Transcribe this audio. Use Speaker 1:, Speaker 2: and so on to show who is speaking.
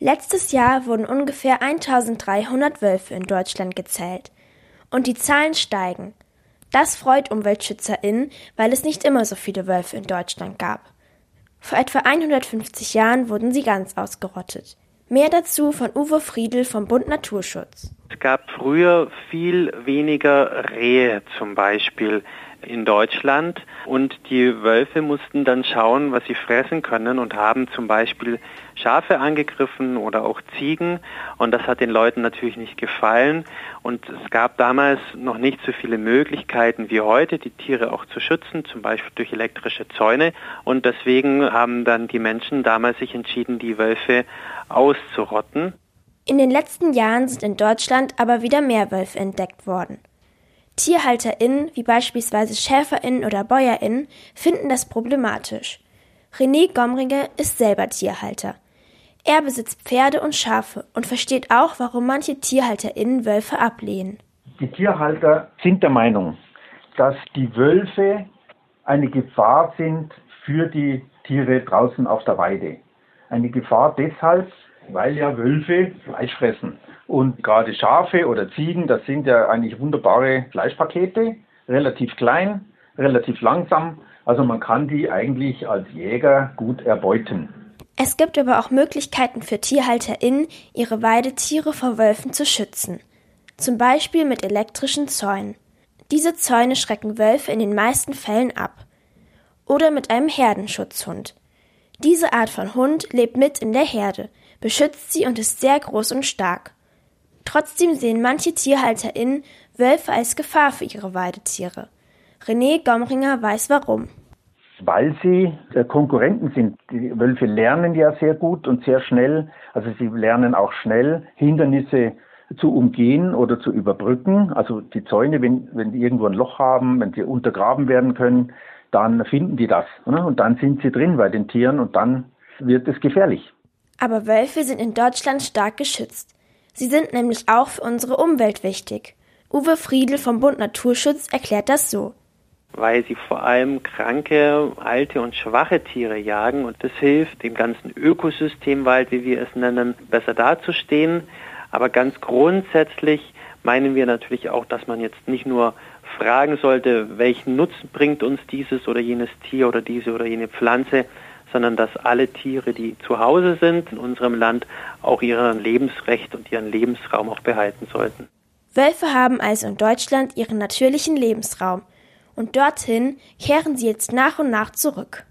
Speaker 1: Letztes Jahr wurden ungefähr 1300 Wölfe in Deutschland gezählt. Und die Zahlen steigen. Das freut UmweltschützerInnen, weil es nicht immer so viele Wölfe in Deutschland gab. Vor etwa 150 Jahren wurden sie ganz ausgerottet. Mehr dazu von Uwe Friedl vom Bund Naturschutz.
Speaker 2: Es gab früher viel weniger Rehe zum Beispiel in Deutschland. Und die Wölfe mussten dann schauen, was sie fressen können und haben zum Beispiel Schafe angegriffen oder auch Ziegen. Und das hat den Leuten natürlich nicht gefallen. Und es gab damals noch nicht so viele Möglichkeiten wie heute, die Tiere auch zu schützen, zum Beispiel durch elektrische Zäune. Und deswegen haben dann die Menschen damals sich entschieden, die Wölfe auszurotten.
Speaker 1: In den letzten Jahren sind in Deutschland aber wieder mehr Wölfe entdeckt worden. TierhalterInnen, wie beispielsweise SchäferInnen oder BäuerInnen, finden das problematisch. René Gomringe ist selber Tierhalter. Er besitzt Pferde und Schafe und versteht auch, warum manche TierhalterInnen Wölfe ablehnen.
Speaker 3: Die Tierhalter sind der Meinung, dass die Wölfe eine Gefahr sind für die Tiere draußen auf der Weide. Eine Gefahr deshalb, weil ja Wölfe Fleisch fressen. Und gerade Schafe oder Ziegen, das sind ja eigentlich wunderbare Fleischpakete, relativ klein, relativ langsam. Also man kann die eigentlich als Jäger gut erbeuten.
Speaker 1: Es gibt aber auch Möglichkeiten für TierhalterInnen, ihre Weidetiere vor Wölfen zu schützen. Zum Beispiel mit elektrischen Zäunen. Diese Zäune schrecken Wölfe in den meisten Fällen ab. Oder mit einem Herdenschutzhund. Diese Art von Hund lebt mit in der Herde, beschützt sie und ist sehr groß und stark. Trotzdem sehen manche TierhalterInnen Wölfe als Gefahr für ihre Weidetiere. René Gomringer weiß warum.
Speaker 3: Weil sie äh, Konkurrenten sind. Die Wölfe lernen ja sehr gut und sehr schnell. Also sie lernen auch schnell Hindernisse zu umgehen oder zu überbrücken. Also die Zäune, wenn, wenn die irgendwo ein Loch haben, wenn sie untergraben werden können, dann finden die das. Ne? Und dann sind sie drin bei den Tieren und dann wird es gefährlich.
Speaker 1: Aber Wölfe sind in Deutschland stark geschützt. Sie sind nämlich auch für unsere Umwelt wichtig. Uwe Friedl vom Bund Naturschutz erklärt das so.
Speaker 2: Weil sie vor allem kranke, alte und schwache Tiere jagen und das hilft dem ganzen Ökosystemwald, wie wir es nennen, besser dazustehen. Aber ganz grundsätzlich meinen wir natürlich auch, dass man jetzt nicht nur fragen sollte, welchen Nutzen bringt uns dieses oder jenes Tier oder diese oder jene Pflanze, sondern dass alle Tiere, die zu Hause sind in unserem Land, auch ihr Lebensrecht und ihren Lebensraum auch behalten sollten.
Speaker 1: Wölfe haben also in Deutschland ihren natürlichen Lebensraum und dorthin kehren sie jetzt nach und nach zurück.